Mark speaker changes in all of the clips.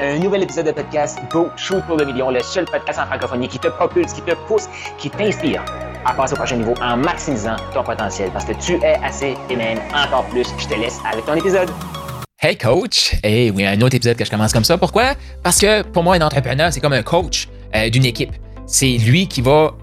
Speaker 1: Un nouvel épisode de podcast Go Shoot pour le million, le seul podcast en francophonie qui te propulse, qui te pousse, qui t'inspire à passer au prochain niveau en maximisant ton potentiel parce que tu es assez et même encore plus. Je te laisse avec ton épisode.
Speaker 2: Hey coach! Et oui, un autre épisode que je commence comme ça. Pourquoi? Parce que pour moi, un entrepreneur, c'est comme un coach euh, d'une équipe. C'est lui qui va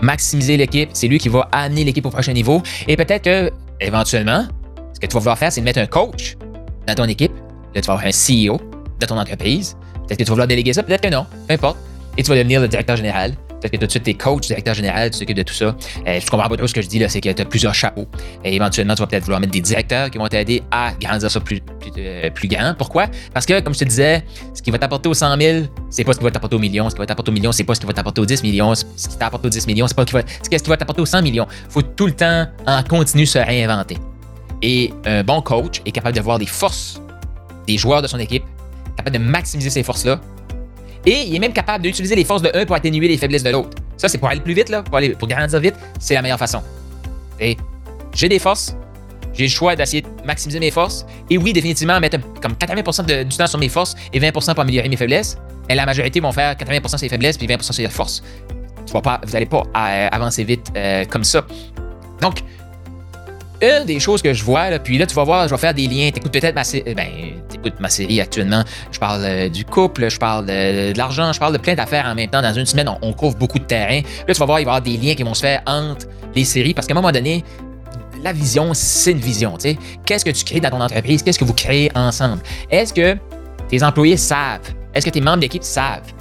Speaker 2: maximiser l'équipe, c'est lui qui va amener l'équipe au prochain niveau. Et peut-être que, éventuellement, ce que tu vas vouloir faire, c'est de mettre un coach dans ton équipe. Là, tu vas avoir un CEO de ton entreprise. Peut-être que tu vas vouloir déléguer ça, peut-être que non, peu importe. Et tu vas devenir le directeur général. Peut-être que tout de suite, tu es coach, directeur général, tu t'occupes de tout ça. Euh, je comprends pas trop ce que je dis là, c'est que tu as plusieurs chapeaux. Et éventuellement, tu vas peut-être vouloir mettre des directeurs qui vont t'aider à grandir ça plus, plus, euh, grand. Pourquoi? Parce que, comme je te disais, ce qui va t'apporter aux 100 000, c'est pas ce qui va t'apporter aux millions. Ce qui va t'apporter aux millions, c'est pas ce qui va t'apporter aux 10 millions. Ce qui t'apporte aux 10 millions, c'est pas ce qui va, ce qui va t'apporter aux 100 millions. Il faut tout le temps en continu se réinventer. Et un bon coach est capable de voir des forces des joueurs de son équipe, capable de maximiser ces forces-là. Et il est même capable d'utiliser les forces de un pour atténuer les faiblesses de l'autre. Ça, c'est pour aller plus vite, là, pour, aller, pour grandir vite, c'est la meilleure façon. Et j'ai des forces, j'ai le choix d'essayer de maximiser mes forces. Et oui, définitivement, mettre comme 80% de, du temps sur mes forces et 20% pour améliorer mes faiblesses. Et la majorité vont faire 80% sur les faiblesses puis 20% sur les forces. Tu vas pas, vous n'allez pas euh, avancer vite euh, comme ça. Donc, une des choses que je vois, là, puis là, tu vas voir, je vais faire des liens. T'écoutes peut-être ma série. Ben, t'écoutes ma série actuellement. Je parle euh, du couple, je parle de, l'argent, je parle de plein d'affaires en même temps. Dans une semaine, on, couvre beaucoup de terrain. Là, tu vas voir, il va y avoir des liens qui vont se faire entre les séries parce qu'à un moment donné, la vision, c'est une vision. tu sais. Qu'est-ce que tu crées dans ton entreprise? Qu'est-ce que vous créez ensemble? Est-ce que tes employés savent? Est-ce que tes membres d'équipe savent?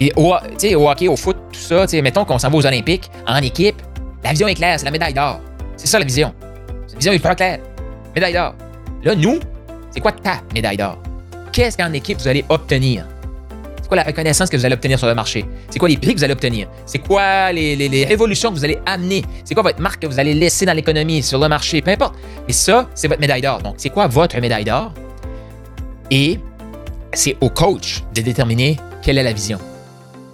Speaker 2: Et au, au hockey, au foot, tout ça, mettons qu'on s'en va aux Olympiques en équipe, la vision est claire, c'est la médaille d'or. C'est ça la vision. Une vision hyper claire. Médaille d'or. Là, nous, c'est quoi ta médaille d'or? Qu'est-ce qu'en équipe vous allez obtenir? C'est quoi la reconnaissance que vous allez obtenir sur le marché? C'est quoi les prix que vous allez obtenir? C'est quoi les, révolutions que vous allez amener? C'est quoi votre marque que vous allez laisser dans l'économie, sur le marché? Peu importe. Mais ça, c'est votre médaille d'or. Donc, c'est quoi votre médaille d'or? Et c'est au coach de déterminer quelle est la vision.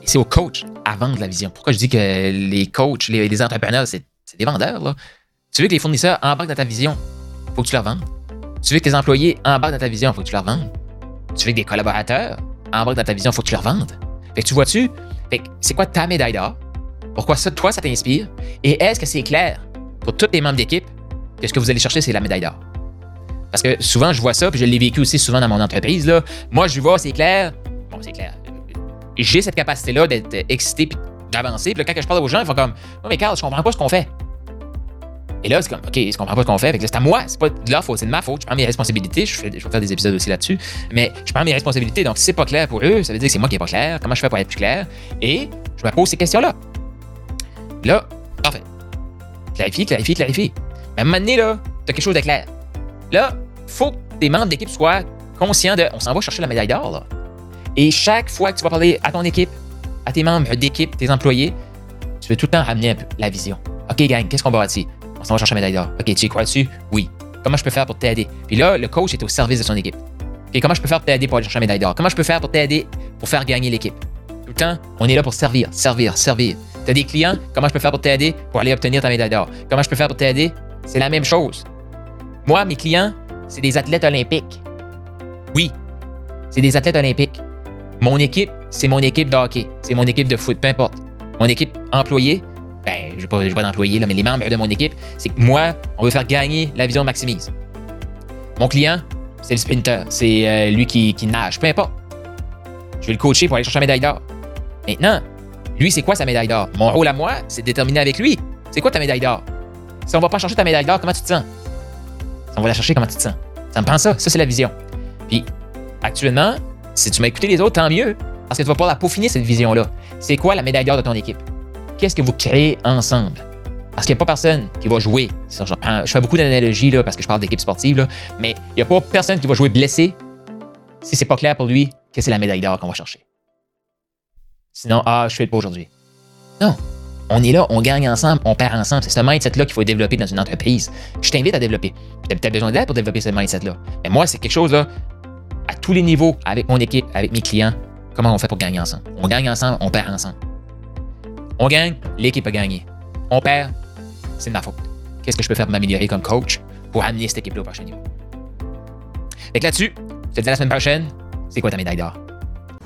Speaker 2: Et c'est au coach à vendre la vision. Pourquoi je dis que les coachs, les, entrepreneurs, c'est des vendeurs, là? Tu veux que les fournisseurs embarquent dans ta vision, faut que tu leur vendes. Tu veux que tes employés embarquent dans ta vision, faut que tu leur vendes. Tu veux que des collaborateurs embarquent dans ta vision, faut que tu leur vendes. Fait que tu vois-tu, c'est quoi ta médaille d'or? Pourquoi ça, toi, ça t'inspire? Et est-ce que c'est clair pour tous tes membres d'équipe que ce que vous allez chercher, c'est la médaille d'or? Parce que souvent, je vois ça, puis je l'ai vécu aussi souvent dans mon entreprise. Là. Moi, je vois, c'est clair. Bon, c'est clair. J'ai cette capacité-là d'être excité puis d'avancer. Puis quand je parle aux gens, ils font comme Oh, mais Carl, je comprends pas ce qu'on fait. Et là, c'est comme, OK, je comprends pas ce qu'on fait. Fait c'est à moi, c'est pas de leur faute, c'est de ma faute. Je prends mes responsabilités. Je, vais faire des épisodes aussi là-dessus. Mais je prends mes responsabilités. Donc, si c'est pas clair pour eux, ça veut dire que c'est moi qui est pas clair. Comment je fais pour être plus clair? Et je me pose ces questions-là. Là, parfait. Clarifier, clarifier, clarifier. Mais à un moment donné, là, t'as quelque chose de clair. Là, faut que tes membres d'équipe soient conscients de, on s'en va chercher la médaille d'or. Et chaque fois que tu vas parler à ton équipe, à tes membres d'équipe, tes employés, tu veux tout le temps ramener un peu la vision. OK, gang, qu'est-ce qu'on va bâtir? On s'en va chercher la médaille d'or. OK, tu y crois dessus? Oui. Comment je peux faire pour t'aider? Puis là, le coach est au service de son équipe. OK, comment je peux faire pour t'aider pour aller chercher la médaille d'or? Comment je peux faire pour t'aider pour faire gagner l'équipe? Tout le temps, on est là pour servir, servir, servir. Tu as des clients, comment je peux faire pour t'aider pour aller obtenir ta médaille d'or? Comment je peux faire pour t'aider? C'est la même chose. Moi, mes clients, c'est des athlètes olympiques. Oui, c'est des athlètes olympiques. Mon équipe, c'est mon équipe de hockey, c'est mon équipe de foot, peu importe. Mon équipe employée, ben, je n'ai pas, pas d'employés, mais les membres de mon équipe, c'est que moi, on veut faire gagner la vision Maximise. Mon client, c'est le sprinter, c'est euh, lui qui, qui, nage, peu importe. Je vais le coacher pour aller chercher la médaille d'or. Maintenant, lui, c'est quoi sa médaille d'or? Mon rôle à moi, c'est de déterminer avec lui. C'est quoi ta médaille d'or? Si on va pas chercher ta médaille d'or, comment tu te sens? Si on va la chercher, comment tu te sens? Ça me prend ça. Ça, c'est la vision. Puis, actuellement, si tu m'as écouté les autres, tant mieux. Parce que tu vas pouvoir la peaufiner, cette vision-là. C'est quoi la médaille d'or de ton équipe? Qu'est-ce que vous créez ensemble? Parce qu'il n'y a pas personne qui va jouer. je, fais beaucoup d'analogies là, parce que je parle d'équipe sportive, mais il n'y a pas personne qui va jouer blessé si c'est pas clair pour lui que c'est la médaille d'or qu'on va chercher. Sinon, ah, je fais pas aujourd'hui. Non. On est là, on gagne ensemble, on perd ensemble. C'est ce mindset-là qu'il faut développer dans une entreprise. Je t'invite à développer. Tu as peut-être besoin d'aide pour développer ce mindset-là. Mais moi, c'est quelque chose là, à tous les niveaux, avec mon équipe, avec mes clients, comment on fait pour gagner ensemble? On gagne ensemble, on perd ensemble. On gagne, l'équipe a gagné. On perd, c'est de ma faute. Qu'est-ce que je peux faire pour m'améliorer comme coach pour amener cette équipe-là au prochain niveau? Fait que là-dessus, je te dis la semaine prochaine, c'est quoi ta médaille d'or?